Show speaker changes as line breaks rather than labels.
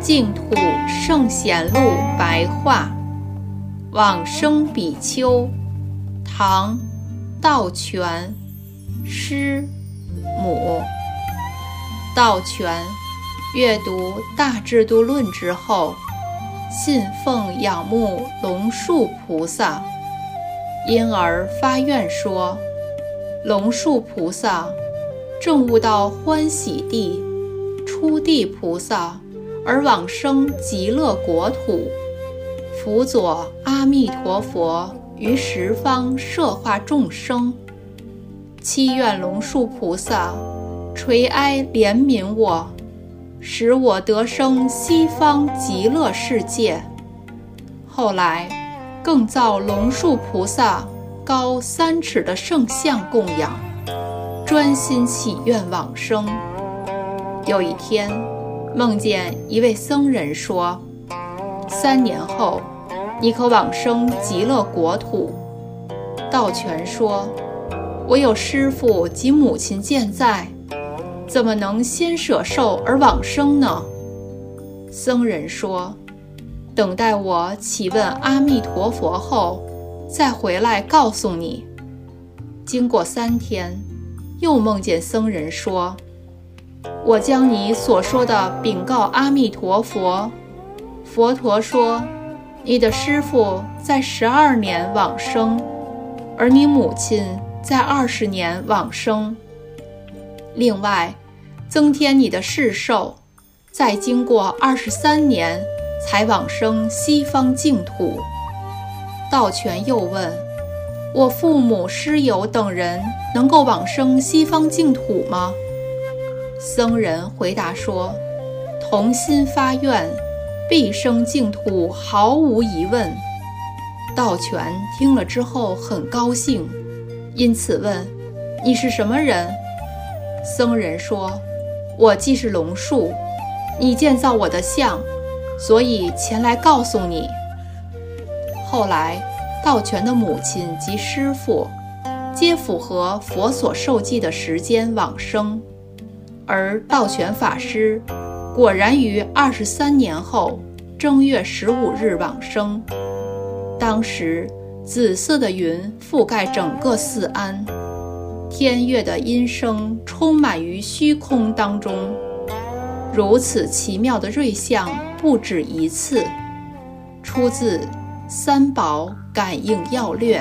净土圣贤录白话，往生比丘，唐，道全，师，母。道全阅读《大智度论》之后，信奉仰慕龙树菩萨，因而发愿说：龙树菩萨正悟到欢喜地，初地菩萨。而往生极乐国土，辅佐阿弥陀佛于十方摄化众生。祈愿龙树菩萨垂哀怜悯我，使我得生西方极乐世界。后来，更造龙树菩萨高三尺的圣像供养，专心祈愿往生。有一天。梦见一位僧人说：“三年后，你可往生极乐国土。”道全说：“我有师父及母亲健在，怎么能先舍寿而往生呢？”僧人说：“等待我启问阿弥陀佛后，再回来告诉你。”经过三天，又梦见僧人说。我将你所说的禀告阿弥陀佛。佛陀说：“你的师父在十二年往生，而你母亲在二十年往生。另外，增添你的世寿，再经过二十三年才往生西方净土。”道全又问：“我父母师友等人能够往生西方净土吗？”僧人回答说：“同心发愿，必生净土，毫无疑问。”道全听了之后很高兴，因此问：“你是什么人？”僧人说：“我既是龙树，你建造我的像，所以前来告诉你。”后来，道全的母亲及师父，皆符合佛所受记的时间往生。而道全法师果然于二十三年后正月十五日往生。当时紫色的云覆盖整个四安，天乐的音声充满于虚空当中。如此奇妙的瑞相不止一次，出自《三宝感应要略》。